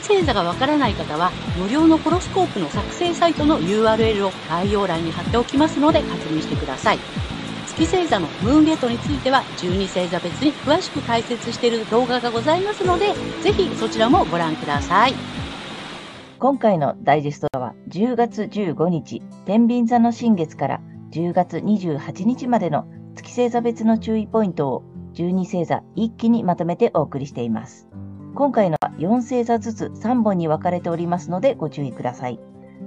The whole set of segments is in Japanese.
星座がわからない方は、無料のホロスコープの作成サイトの URL を概要欄に貼っておきますので確認してください。月星座のムーンゲートについては、12星座別に詳しく解説している動画がございますので、ぜひそちらもご覧ください。今回のダイジェストは10月15日、天秤座の新月から10月28日までの月星座別の注意ポイントを12星座一気にまとめてお送りしています。今回のは4星座ずつ3本に分かれておりますのでご注意ください。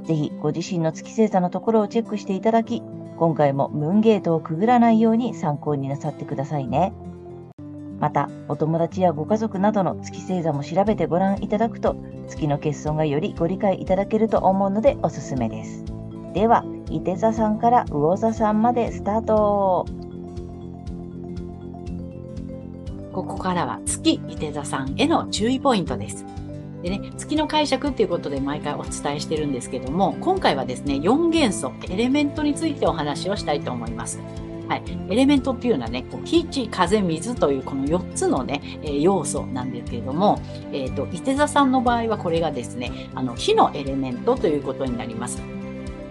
ぜひご自身の月星座のところをチェックしていただき、今回もムーンゲートをくぐらないように参考になさってくださいね。また、お友達やご家族などの月星座も調べてご覧いただくと、月の欠損がよりご理解いただけると思うのでおすすめです。では、伊手座さんから魚座さんまでスタートここからは月伊手座さんへの注意ポイントです。でね、月の解釈っていうことで毎回お伝えしてるんですけども、今回はですね、4元素、エレメントについてお話をしたいと思います。はい。エレメントっていうのはね、こう火、地、風、水というこの4つのね、えー、要素なんですけれども、えっ、ー、と、伊手座さんの場合はこれがですね、あの、火のエレメントということになります。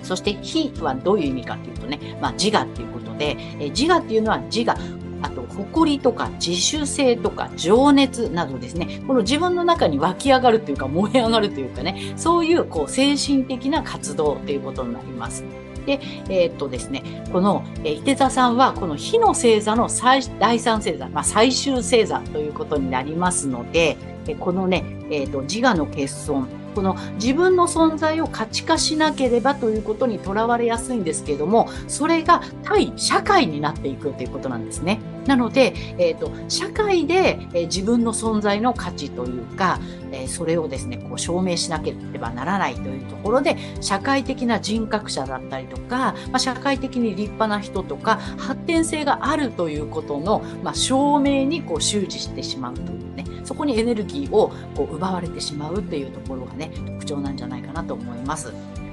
そして、火はどういう意味かというとね、まあ、自我っていうことで、えー、自我っていうのは自我、あと、誇りとか自主性とか情熱などですね、この自分の中に湧き上がるというか燃え上がるというかね、そういうこう精神的な活動ということになります。で、えー、っとですね、この、えー、伊手座さんは、この火の星座の最第三星座、まあ、最終星座ということになりますので、えこのね、えー、っと、自我の欠損、この自分の存在を価値化しなければということにとらわれやすいんですけども、それが対社会になっていくということなんですね。なので、え、ー、と、社会で、えー、自分の存在の価値というか、えー、それをですね、こう証明しなければならないというところで、社会的な人格者だったりとか、まあ、社会的に立派な人とか、発展性があるということの、まあ、証明にこう習字してしまうというね、そこにエネルギーをこう奪われてしまうっていうところがね、特徴なんじゃないかなと思います。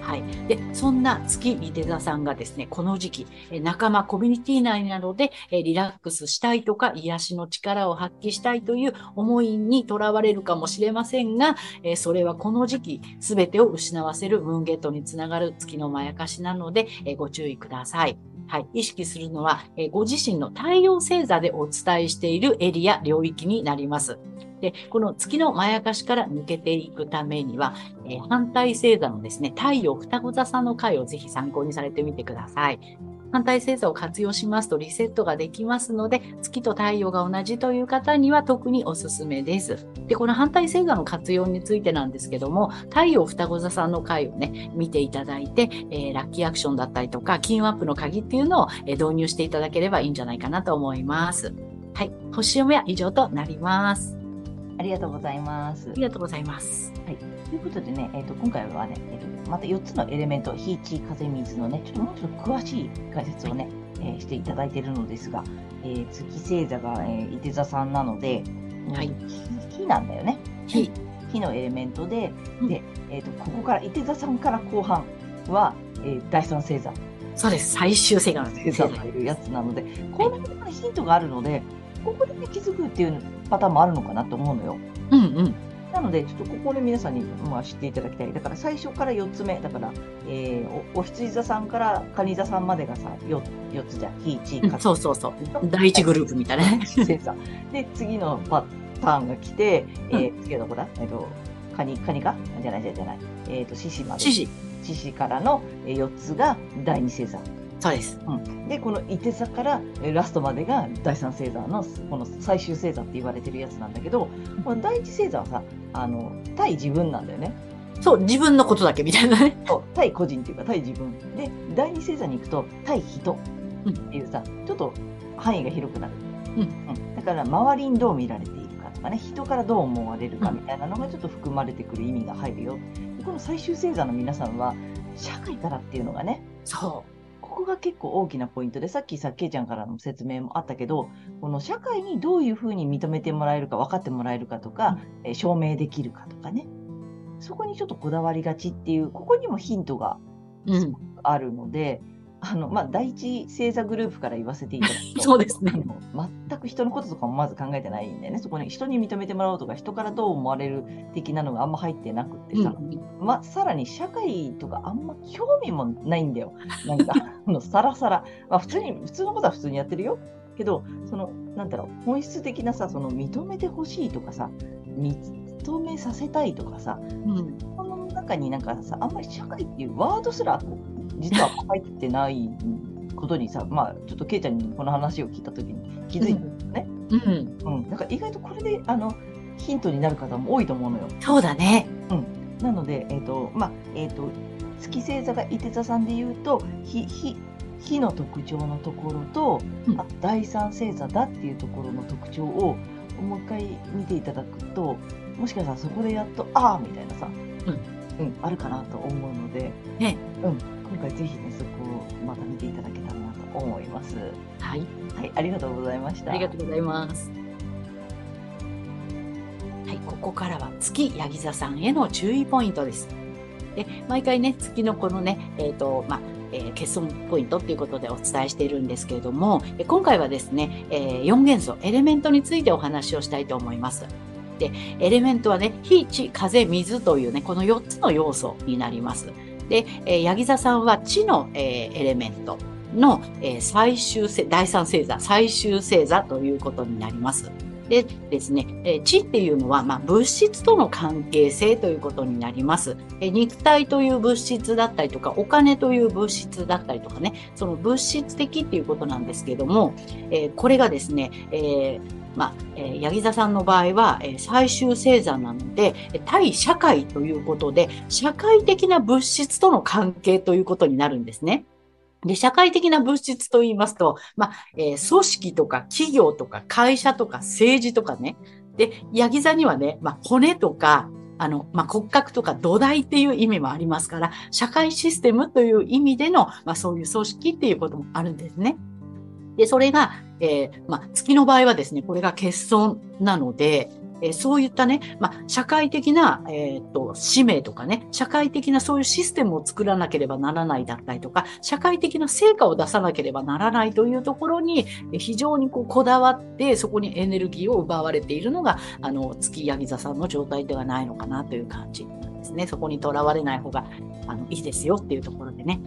はい。で、そんな月リテザさんがですね、この時期、仲間、コミュニティ内などでリラックスしたいとか、癒しの力を発揮したいという思いにとらわれるかもしれませんが、それはこの時期、すべてを失わせるムーンゲートにつながる月のまやかしなので、ご注意ください。はい、意識するのは、ご自身の太陽星座でお伝えしているエリア、領域になります。で、この月のまやかしから抜けていくためには、えー、反対星座のですね、太陽双子座さんの回をぜひ参考にされてみてください。反対星座を活用しますとリセットができますので、月と太陽が同じという方には特におすすめです。で、この反対星座の活用についてなんですけども、太陽双子座さんの回をね、見ていただいて、えー、ラッキーアクションだったりとか、金運アップの鍵っていうのを、えー、導入していただければいいんじゃないかなと思います。はい。星読みは以上となります。ありがとうございます。ありがとうございます。はい。ということでね、えっ、ー、と、今回はね、えっ、ー、と、また4つのエレメント、火、地、風、水のね、ちょっともうちょっと詳しい解説をね、えー、していただいているのですが、えー、月星座が、えー、伊手座さんなので、はい、火なんだよね。火。火のエレメントで、うん、で、えっ、と、ここから、伊手座さんから後半は、えー、第三星座。そうです。最終星座の星座というやつなので、このヒントがあるので、ここで、ね、気づくっていうパターンもあるのかなと思うのよ。うんうん。なので、ちょっとここで皆さんに、まあ、知っていただきたい。だから最初から4つ目。だから、えー、お、お羊座さんから蟹座さんまでがさ、4, 4つじゃん。火、地、風。そうそうそう。第1グループみたいなね。で、次のパターンが来て、えー、次はどこだ？えっ、ー、と、カニ、カニか？じゃないじゃない。えっ、ー、と、獅子まで。獅子。獅子からの4つが第2星座。そうです。うん、で、この伊手座からラストまでが第三星座のこの最終星座って言われてるやつなんだけど、この第一星座はさ、あの、対自分なんだよね。そう、自分のことだけみたいなね。そう、対個人っていうか対自分。で、第二星座に行くと対人っていうさ、うん、ちょっと範囲が広くなる。うん、うん、だから周りにどう見られているかとかね、人からどう思われるかみたいなのがちょっと含まれてくる意味が入るよ。この最終星座の皆さんは、社会からっていうのがね、そここが結構大きなポイントで、さっきさ、けいちゃんからの説明もあったけど、この社会にどういうふうに認めてもらえるか、分かってもらえるかとか、えー証明できるかとかね、そこにちょっとこだわりがちっていう、ここにもヒントがう。うん。あるので、あの、まあ、第一星座グループから言わせていただくと、そうですね。全く人のこととかもまず考えてないんだよね。そこに人に認めてもらおうとか、人からどう思われる的なのがあんま入ってなくってさ、ま、さらに社会とかあんま興味もないんだよ。なんか、あのさらさら。まあ、普通に、普通のことは普通にやってるよ。けど、その、なんだろう、本質的なさ、その認めてほしいとかさ、認めさせたいとかさ、うん。この中になんかさ、あんまり社会っていうワードすら実は入ってないことにさ、まあ、ちょっとケイちゃんにこの話を聞いたときに気づいたんだよね。うん。うん。なんか意外とこれで、あの、ヒントになる方も多いと思うのよ。そうだね。なので、えっ、と、まあ、えっ、と、月星座が伊手座さんで言うと、火、火、火の特徴のところと、うんあ第三星座だっていうところの特徴を、もう一回見ていただくと、もしかしたらそこでやっと、ああみたいなさ、うん、うん、あるかなと思うので、ねうん、ぜひね、そこをまた見ていただけたらなと思います。はい。はい、ありがとうございました。ありがとうございます。はい、ここからは月ヤギ座さんへの注意ポイントです。で、毎回ね、月のこのね、えっ、と、まあ、えー欠損ポイントっていうことでお伝えしているんですけれども、え今回はですね、え4元素、エレメントについてお話をしたいと思います。で、エレメントはね、火、地、風、水というね、この4つの要素になります。で、えー、ヤギ座さんは地の、えーエレメントの、えー最終星、第三星座、最終星座ということになります。でですね、えー地っていうのは、まあ、物質との関係性ということになります。え肉体という物質だったりとか、お金という物質だったりとかね、その物質的っていうことなんですけども、えこれがですね、えーまあ、えー、ヤギ座さんの場合は、え最終星座なので、対社会ということで、社会的な物質との関係ということになるんですね。で、社会的な物質と言いますと、まあ、えー組織とか企業とか会社とか政治とかね。で、ヤギ座にはね、まあ、骨とか、あの、まあ、骨格とか土台っていう意味もありますから、社会システムという意味での、まあ、そういう組織っていうこともあるんですね。で、それが、えーまあ、月の場合はですね、これが欠損なので、えそういったね、まあ、社会的な、えーっと、使命とかね、社会的なそういうシステムを作らなければならないだったりとか、社会的な成果を出さなければならないというところに、非常にこうこだわって、そこにエネルギーを奪われているのが、あの、月ヤギ座さんの状態ではないのかなという感じなんですね。そこにとらわれない方が、あの、いいですよっていうところでね、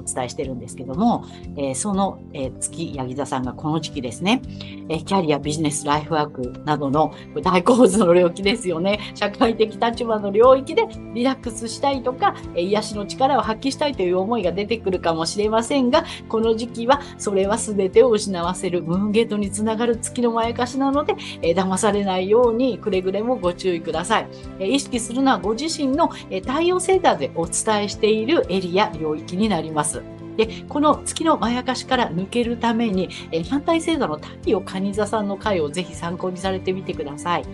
お伝えしてるんですけども、えーその、えー月ヤギ座さんがこの時期ですね、えーキャリア、ビジネス、ライフワークなどの大構図の領域ですよね。社会的立場の領域でリラックスしたいとか、えー癒しの力を発揮したいという思いが出てくるかもしれませんが、この時期はそれは全てを失わせるムーンゲートにつながる月のまやかしなので、えー騙されないようにくれぐれもご注意ください。えー意識するのはご自身の、えー太陽星座でお伝えしているエリア、領域になります。で、この月のまやかしから抜けるために、え反対星座の太陽蟹座さんの回をぜひ参考にされてみてください。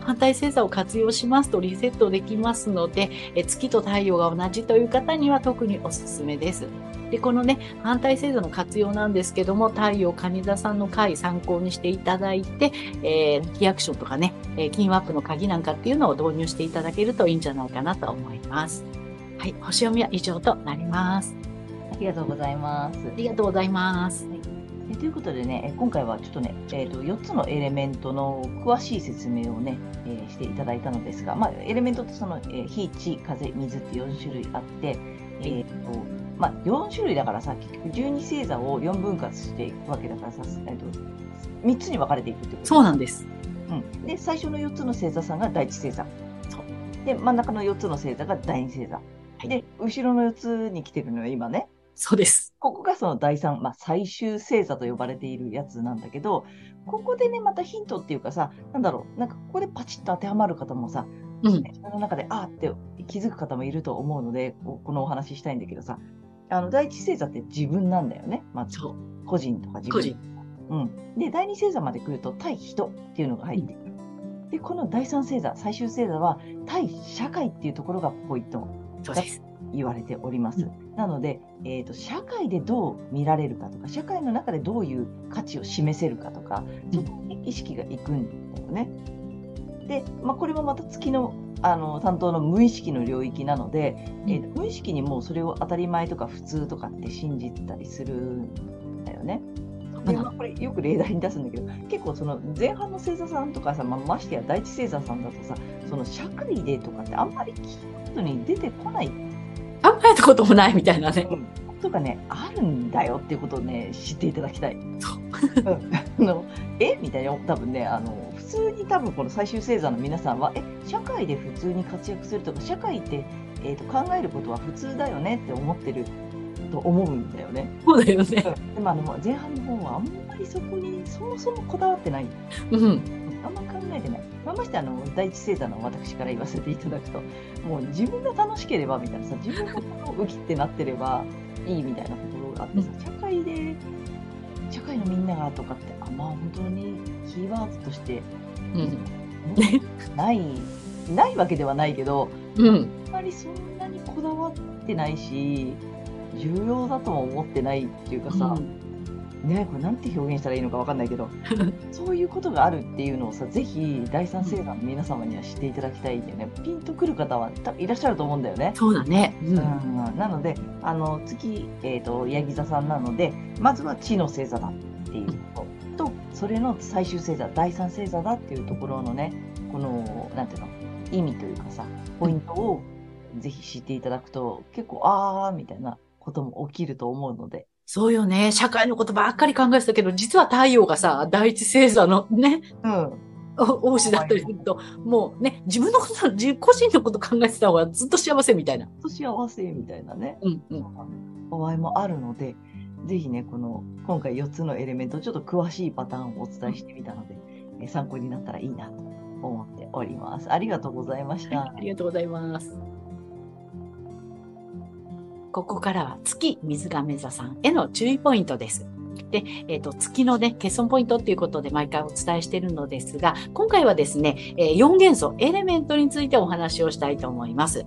反対星座を活用しますとリセットできますので、え月と太陽が同じという方には特におすすめです。で、このね、反対星座の活用なんですけども、太陽蟹座さんの回参考にしていただいて、えー、キーアクションとかね、えー、金アップの鍵なんかっていうのを導入していただけるといいんじゃないかなと思います。はい、星読みは以上となります。ありがとうございます。ありがとうございます。えということでね、え今回はちょっとね、えー、と4つのエレメントの詳しい説明をね、えーしていただいたのですが、まあ、エレメントってその、えー火、地、風、水って4種類あって、えーとまあ、4種類だからさ、結局12星座を4分割していくわけだからさ、えー、と3つに分かれていくってことそうなんです。うん、で、最初の4つの星座さんが第一星座。で、真ん中の4つの星座が第二星座。いで、後ろの4つに来てるのよ、今ね。そうです。ここがその第三、まあ、最終星座と呼ばれているやつなんだけど、ここでね、またヒントっていうかさ、なんだろう、なんかここでパチッと当てはまる方もさ、うん。自分の中で、あーって気づく方もいると思うので、ここのお話ししたいんだけどさ、あの、第一星座って自分なんだよね。まず、そう。個人とか自分。個人。うん。で、第二星座まで来ると、対人っていうのが入ってくる。で、この第三星座、最終星座は、対社会っていうところがポイントそうです。言われております。なので、えーと、社会でどう見られるかとか、社会の中でどういう価値を示せるかとか、そこに意識がいくんだよね。で、まあ、これもまた月のあの担当の無意識の領域なので、えーと無意識にもうそれを当たり前とか普通とかって信じたりするんだよね。でまあ、これよく例題に出すんだけど結構その前半の星座さんとかさ、まあ、ましてや第一星座さんだとさその社会でとかってあんまり聞くことに出てこない考えたこともないみたいなね。とかねあるんだよっていうことをね知っていただきたい。あのえ？みたいな多分ねあの普通に多分この最終星座の皆さんはえ？社会で普通に活躍するとか社会って、えーと考えることは普通だよねって思ってると思うんだよね。そうだよね。でもあの前半の方はあんまりそこにそもそもこだわってない。うん。あんま考えてない。まあ、ましてあの第一星座の私から言わせていただくと、もう自分が楽しければみたいなさ、自分がこのウキってなってればいいみたいなところがあってさ、社会で、社会のみんながとかって、あまあ本当にキーワードとしてうん。ない、ないわけではないけど、うん。あんまりそんなにこだわってないし、重要だとも思ってないっていうかさ、ねこれなんて表現したらいいのかわかんないけど、そういうことがあるっていうのをさ、ぜひ第三星座の皆様には知っていただきたいんだよね。ピンとくる方は多分いらっしゃると思うんだよね。そうだね。う。うんん、なので、あの月、えー、とヤギ座さんなので、まずは地の星座だっていうことと、それの最終星座、第三星座だっていうところのね、この、なんていうの、意味というかさ、ポイントをぜひ知っていただくと、結構、あーみたいなことも起きると思うので、そうよね。社会のことばっかり考えてたけど、実は太陽がさ、第一星座のね、うん、お王子だったりすると、もうね、自分のこと、自個人のこと考えてた方がずっと幸せみたいな。と幸せみたいなね、うんうん。場合もあるので、ぜひね、この、今回4つのエレメント、ちょっと詳しいパターンをお伝えしてみたので、え参考になったらいいなと思っております。ありがとうございました。ありがとうございます。ここからは月水亀座さんへの注意ポイントです。で、えっ、と、月のね、欠損ポイントっていうことで毎回お伝えしているのですが、今回はですね、えー4元素、エレメントについてお話をしたいと思います。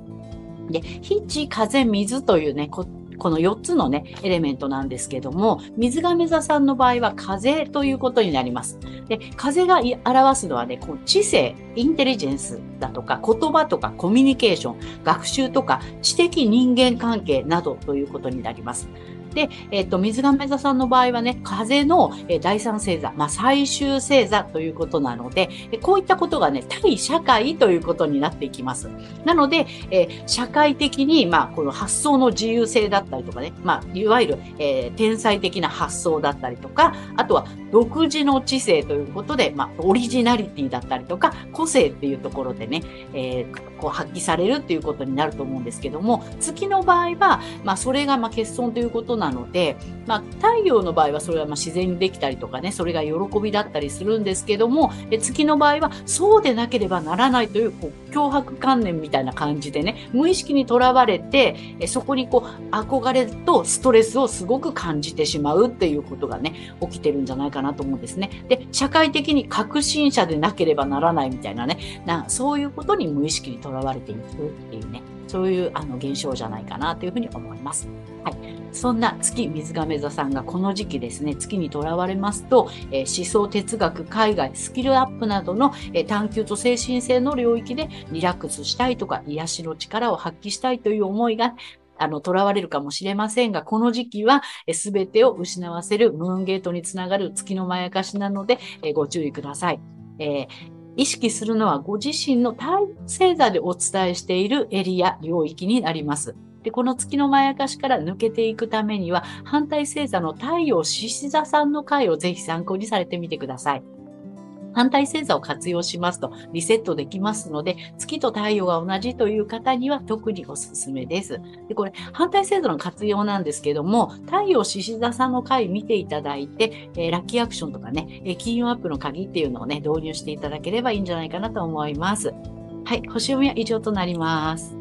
で、火、地、風、水というね、この4つのね、エレメントなんですけども、水亀座さんの場合は風ということになります。で、風が表すのはね、こう知性、インテリジェンスだとか、言葉とかコミュニケーション、学習とか、知的人間関係などということになります。で、えっ、と、水亀座さんの場合はね、風の、第三星座、まあ、最終星座ということなので、こういったことがね、対社会ということになっていきます。なので、えー社会的に、まあ、この発想の自由性だったりとかね、まあ、いわゆる、えー天才的な発想だったりとか、あとは独自の知性ということで、まあ、オリジナリティだったりとか、個性っていうところでね、えーこう発揮されるっていうことになると思うんですけども、月の場合は、まあ、それがまあ欠損ということなので、まあ、太陽の場合はそれはまあ自然にできたりとかね、それが喜びだったりするんですけども、月の場合はそうでなければならないというこう脅迫観念みたいな感じでね、無意識にとらわれて、えそこにこう憧れとストレスをすごく感じてしまうっていうことがね、起きてるんじゃないかなと思うんですね。で、社会的に革新者でなければならないみたいなね、なそういうことに無意識にとらわれていくっていうね、そういうあの現象じゃないかなというふうに思います。はい。そんな月水亀座さんがこの時期ですね、月にとらわれますと、えー思想、哲学、海外、スキルアップなどの、えー探求と精神性の領域でリラックスしたいとか、癒しの力を発揮したいという思いが、あの、囚われるかもしれませんが、この時期は、すべてを失わせるムーンゲートにつながる月のまやかしなので、えご注意ください。えー意識するのはご自身の体星座でお伝えしているエリア、領域になります。で、この月のまやかしから抜けていくためには、反対星座の太陽獅子座さんの回をぜひ参考にされてみてください。反対星座を活用しますとリセットできますので、月と太陽が同じという方には特におすすめです。で、これ、反対星座の活用なんですけども、太陽獅子座さんの回見ていただいて、えーラッキーアクションとかね、えー金運アップの鍵っていうのをね、導入していただければいいんじゃないかなと思います。はい、星読みは以上となります。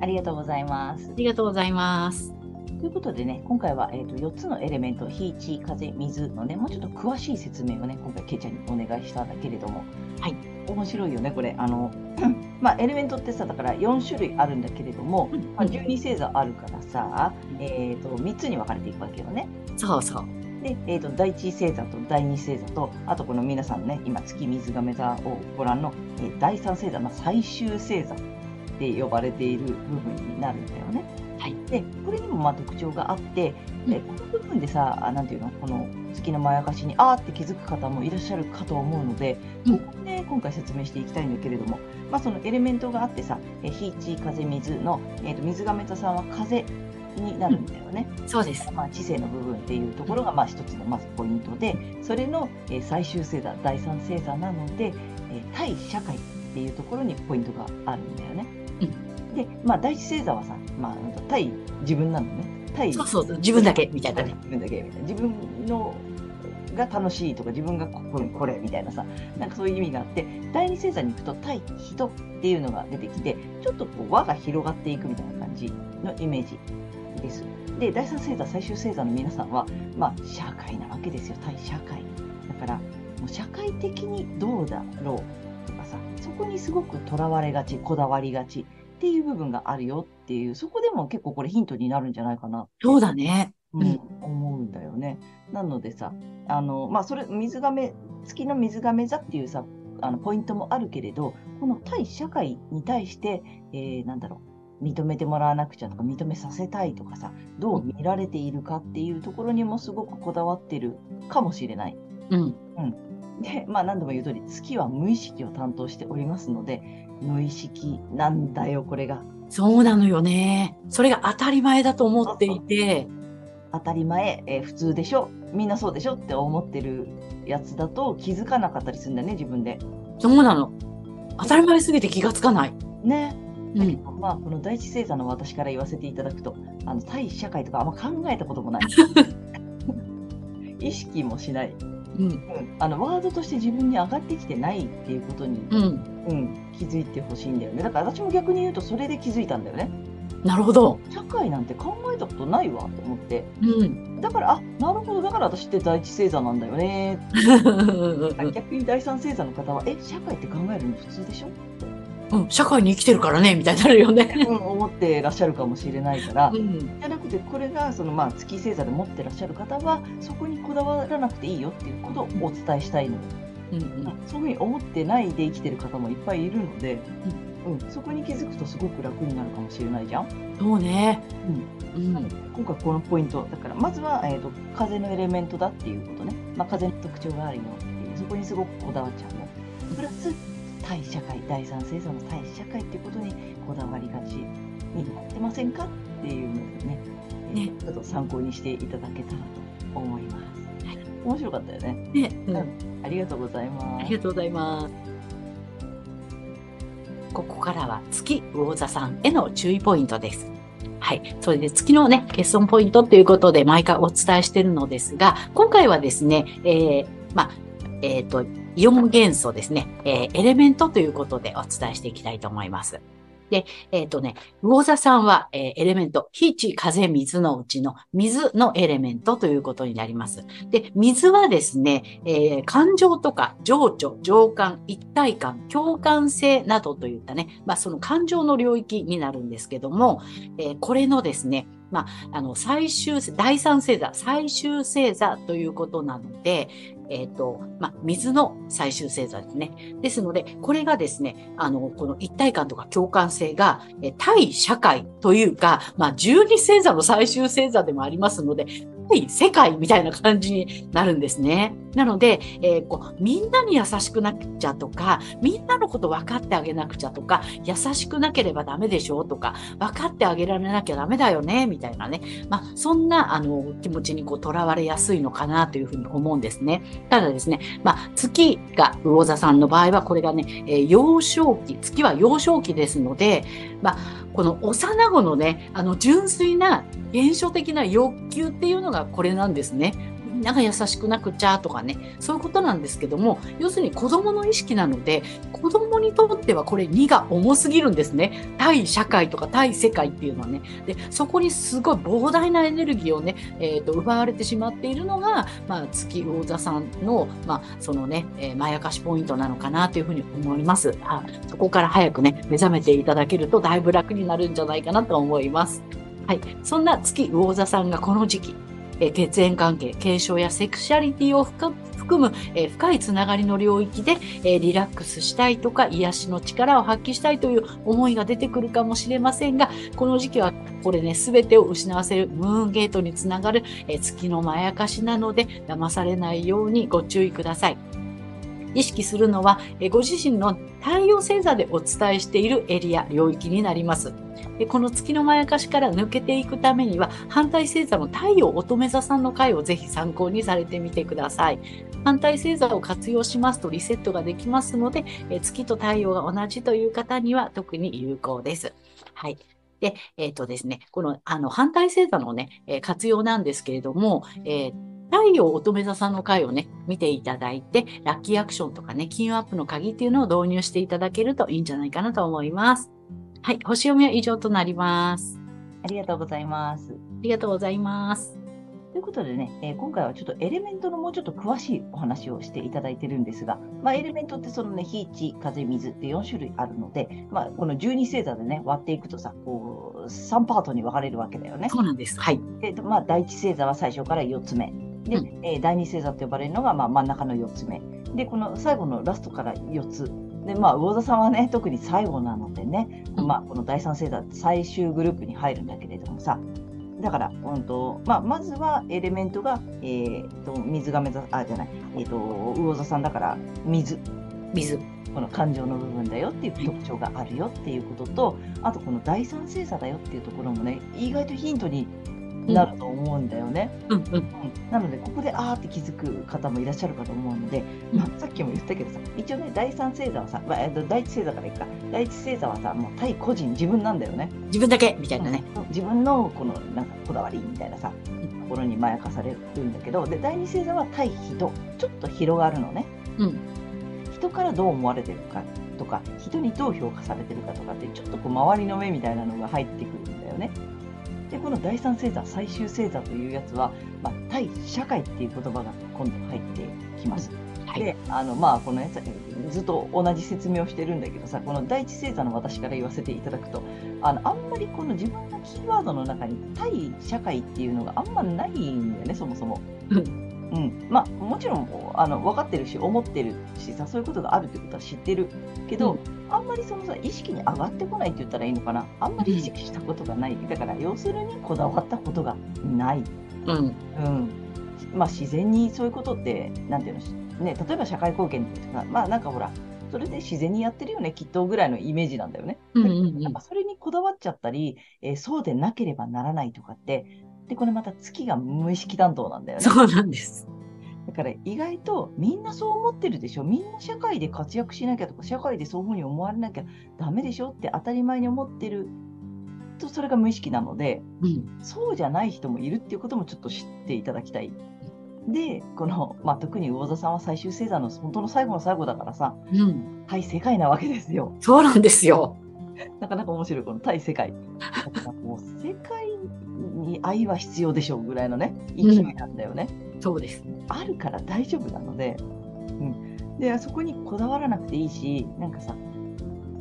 ありがとうございますあ。りがとうございます。ということでね、今回は、えー、と4つのエレメント、火、地、風、水のね、もうちょっと詳しい説明をね、今回、けいちゃんにお願いしたんだけれども、はい。面白いよね、これ。あの、まあ、エレメントってさ、だから4種類あるんだけれども、まあ、12星座あるからさ、えー、と3つに分かれていくわけよね。そうそう。で、えー、と第1星座と第2星座と、あとこの皆さんね、今、月水亀座をご覧の、えー第3星座の最終星座って呼ばれている部分になるんだよね。はい。で、これにもまあ特徴があって、うんでこの部分でさ、あなんていうの、この月のまやかしに、あーって気づく方もいらっしゃるかと思うので、うんここで今回説明していきたいんだけれども、まあ、そのエレメントがあってさ、え火、地、風、水の、えー、と水亀座さんは風になるんだよね。そうです。まあ、知性の部分っていうところがまあ一つのまずポイントで、それの、えー最終星座、第三星座なので、えー対社会っていうところにポイントがあるんだよね。で、まあ、第一星座はさ、まあ、対自分なのね。対そうそうそう。自分だけ、みたいなね。自分だけみたいな。自分のが楽しいとか、自分がこここれみたいなさ、なんかそういう意味があって、第二星座に行くと対人っていうのが出てきて、ちょっとこう輪が広がっていくみたいな感じのイメージです。で、第三星座、最終星座の皆さんは、まあ、社会なわけですよ。対社会。だから、もう社会的にどうだろうとかさ、そこにすごくとらわれがち、こだわりがちっていう部分があるよっていう、そこでも結構これヒントになるんじゃないかなそうだね。ううんん、思うんだよね。なのでさ、あの、まあ、それ、水亀、月の水亀座っていうさ、あの、ポイントもあるけれど、この対社会に対して、えーなんだろう、認めてもらわなくちゃとか、認めさせたいとかさ、どう見られているかっていうところにもすごくこだわってるかもしれない。うん。で、まあ何度も言う通り、月は無意識を担当しておりますので、無意識なんだよ、これが。そうなのよね。それが当たり前だと思っていて、当たり前、えー普通でしょ、みんなそうでしょって思ってるやつだと気づかなかったりするんだよね、自分で。そうなの。当たり前すぎて気がつかない。ね。うん。だけど、まあ、この第一星座の私から言わせていただくと、あの対社会とかあんま考えたこともない。意識もしない、うん。うん、あのワードとして自分に上がってきてないっていうことに、うん。うん、気づいてほしいんだよね。だから私も逆に言うとそれで気づいたんだよね。なるほど。社会なんて考えたことないわと思って。うん。だから、あ、なるほど、だから私って第一星座なんだよね。逆に第三星座の方は、え、社会って考えるの普通でしょ？うん、社会に生きてるからね、みたいになるよね。うん、思ってらっしゃるかもしれないから、じうん。ゃなくて、これがそのまあ月星座で持ってらっしゃる方は、そこにこだわらなくていいよっていうことをお伝えしたいの。うん。そういうふうに思ってないで生きてる方もいっぱいいるので、うん、そこに気づくとすごく楽になるかもしれないじゃん。そうね。うん。今回このポイント、だからまずは、えー、と風のエレメントだっていうことね、まあ、風の特徴があるよっていう、そこにすごくこだわっちゃうの。プラス、対社会、第三星座の対社会っていうことにこだわりがちになってませんかっていうのでね、えーねちょっと参考にしていただけたらと思います。面白かったよね。ね。うん。ありがとうございあます。りがとうございます。ここからは月魚座さんへの注意ポイントです。はい。それで月のね、欠損ポイントということで毎回お伝えしているのですが、今回はですね、えー、まあ、えっ、と、イオン元素ですね、えーエレメントということでお伝えしていきたいと思います。で、えっ、とね、魚座さんは、えーエレメント、火、地、風、水のうちの水のエレメントということになります。で、水はですね、えー感情とか情緒、情感、一体感、共感性などといったね、まあその感情の領域になるんですけども、えこれのですね、まあ、あの、最終、第三星座、最終星座ということなので、えっ、と、まあ、水の最終星座ですね。ですので、これがですね、あの、この一体感とか共感性が、え対社会というか、まあ、十二星座の最終星座でもありますので、対世界みたいな感じになるんですね。なので、えーこう、みんなに優しくなくちゃとか、みんなのこと分かってあげなくちゃとか、優しくなければダメでしょとか、分かってあげられなきゃダメだよね、みたいなね。まあ、そんな、あの、気持ちにこう、囚われやすいのかなというふうに思うんですね。ただですね、まあ、月が魚座さんの場合は、これがね、えー幼少期、月は幼少期ですので、まあ、この幼子のね、あの、純粋な原初的な欲求っていうのがこれなんですね。みんなが優しくなくちゃとかね、そういうことなんですけども、要するに子供の意識なので、子供にとってはこれ2が重すぎるんですね。対社会とか対世界っていうのはね。で、そこにすごい膨大なエネルギーをね、えっ、と、奪われてしまっているのが、まあ、月魚座さんの、まあ、そのね、えー、まやかしポイントなのかなというふうに思います。あそこから早くね、目覚めていただけるとだいぶ楽になるんじゃないかなと思います。はい。そんな月魚座さんがこの時期、え血縁関係、継承やセクシャリティを含む、え深いつながりの領域で、えリラックスしたいとか癒しの力を発揮したいという思いが出てくるかもしれませんが、この時期はこれね、全てを失わせるムーンゲートにつながる、え月のまやかしなので、騙されないようにご注意ください。意識するのは、ご自身の太陽星座でお伝えしているエリア、領域になります。この月のまやかしから抜けていくためには、反対星座の太陽乙女座さんの回をぜひ参考にされてみてください。反対星座を活用しますとリセットができますので、月と太陽が同じという方には特に有効です。はい。で、えっ、ー、とですね、この、あの、反対星座のね、活用なんですけれども、えー太陽乙女座さんの回をね、見ていただいて、ラッキーアクションとかね、金運アップの鍵っていうのを導入していただけるといいんじゃないかなと思います。はい、星読みは以上となります。ありがとうございます。ありがとうございます。ということでね、えー、今回はちょっとエレメントのもうちょっと詳しいお話をしていただいてるんですが、まあ、エレメントってそのね、火、地、風、水って4種類あるので、まあ、この12星座でね、割っていくとさ、こう、3パートに分かれるわけだよね。そうなんです。はい。で、まあ、第1星座は最初から4つ目。で、うん、えー、第2星座と呼ばれるのが、まあ、真ん中の4つ目。で、この最後のラストから4つ。で、まあ、魚座さんはね、特に最後なのでね、うん、まあ、この第3星座最終グループに入るんだけれどもさ、だから、うんとまあ、まずはエレメントが、えーと、水が目指あじゃない、えーと、魚座さんだから水。水。この感情の部分だよっていう特徴があるよっていうことと、あとこの第三星座だよっていうところもね意外とヒントになると思うんだよね。うんうん、なのでここであーって気づく方もいらっしゃるかと思うので、まあ、さっきも言ったけどさ一応ね第三星座はさ、まあ、第一星座からいくか第一星座はさもう対個人自分なんだよね。自分だけ？みたいなね。自分のこのなんかこだわりみたいなさところにまやかされるんだけどで第二星座は対人ちょっと広がるのね。うん、人からどう思われてるかとか人にどう評価されてるかとかってちょっとこう周りの目みたいなのが入ってくるんだよね。でこの第三星座最終星座というやつは、まあ、対社会っていう言葉が今度入ってきます。はい、であのまあこのやつずっと同じ説明をしてるんだけどさこの第一星座の私から言わせていただくとあのあんまりこの自分のキーワードの中に対社会っていうのがあんまないんだよねそもそも。うん、まあもちろんあの分かってるし思ってるしさそういうことがあるってことは知ってるけど、うん、あんまりそのさ意識に上がってこないって言ったらいいのかな。あんまり意識したことがない、だから要するにこだわったことがない、うん、うん、まあ、自然にそういうことってなんていうのね例えば社会貢献とかまあなんかほらそれで自然にやってるよねきっとぐらいのイメージなんだよね。うんうんうん、それにこだわっちゃったり、えー、そうでなければならないとかってで、これまた月が無意識担当なんだよね。そうなんです。だから意外とみんなそう思ってるでしょみんな社会で活躍しなきゃとか社会でそういうふうに思われなきゃダメでしょって当たり前に思ってるとそれが無意識なので、うん、そうじゃない人もいるっていうこともちょっと知っていただきたい。でこの、まあ、特に魚座さんは最終星座の本当の最後の最後だからさ、うん、対世界なわけですよ。そうなんですよ。なかなか面白いこの対世界。もう世界に愛は必要でしょうぐらいのね勢いなんだよね、うん、そうです。あるから大丈夫なので,、うん、でそこにこだわらなくていいしなんかさ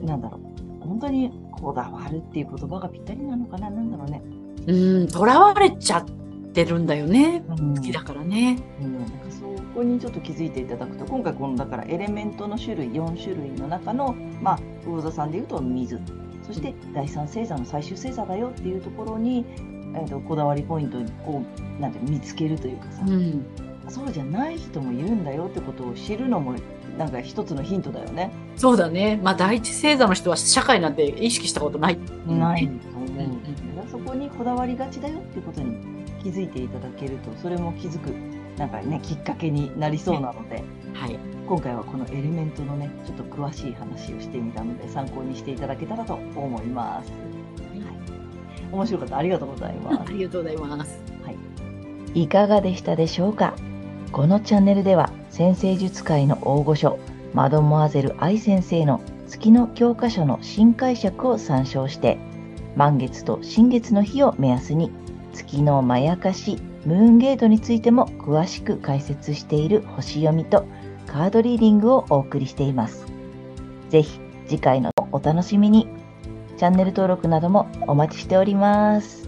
なんだろう。本当にこだわるっていう言葉がぴったりなのかな？なんだろうね。うん。とらわれちゃってるんだよね、うん、好きだからね、うん、なんかそこにちょっと気づいていただくと今回このだからエレメントの種類4種類の中のまあ魚座さんでいうと水。そして第三星座の最終星座だよっていうところにえーと、こだわりポイントをなんて見つけるというかさ、うん、そうじゃない人もいるんだよってことを知るのもなんか一つのヒントだよね。そうだね。まあ第一星座の人は社会なんて意識したことない。ないと思う。うんうん、そこにこだわりがちだよっていうことに気づいていただけるとそれも気づくなんかねきっかけになりそうなので、はい、今回はこのエレメントのねちょっと詳しい話をしてみたので参考にしていただけたらと思います。面白かった。ありがとうございます。ありがとうございます。はい。いかがでしたでしょうか？このチャンネルでは先生術界の大御所マドモアゼル愛先生の月の教科書の新解釈を参照して満月と新月の日を目安に月のまやかしムーンゲートについても詳しく解説している星読みとカードリーディングをお送りしています。ぜひ次回のお楽しみに。チャンネル登録などもお待ちしております。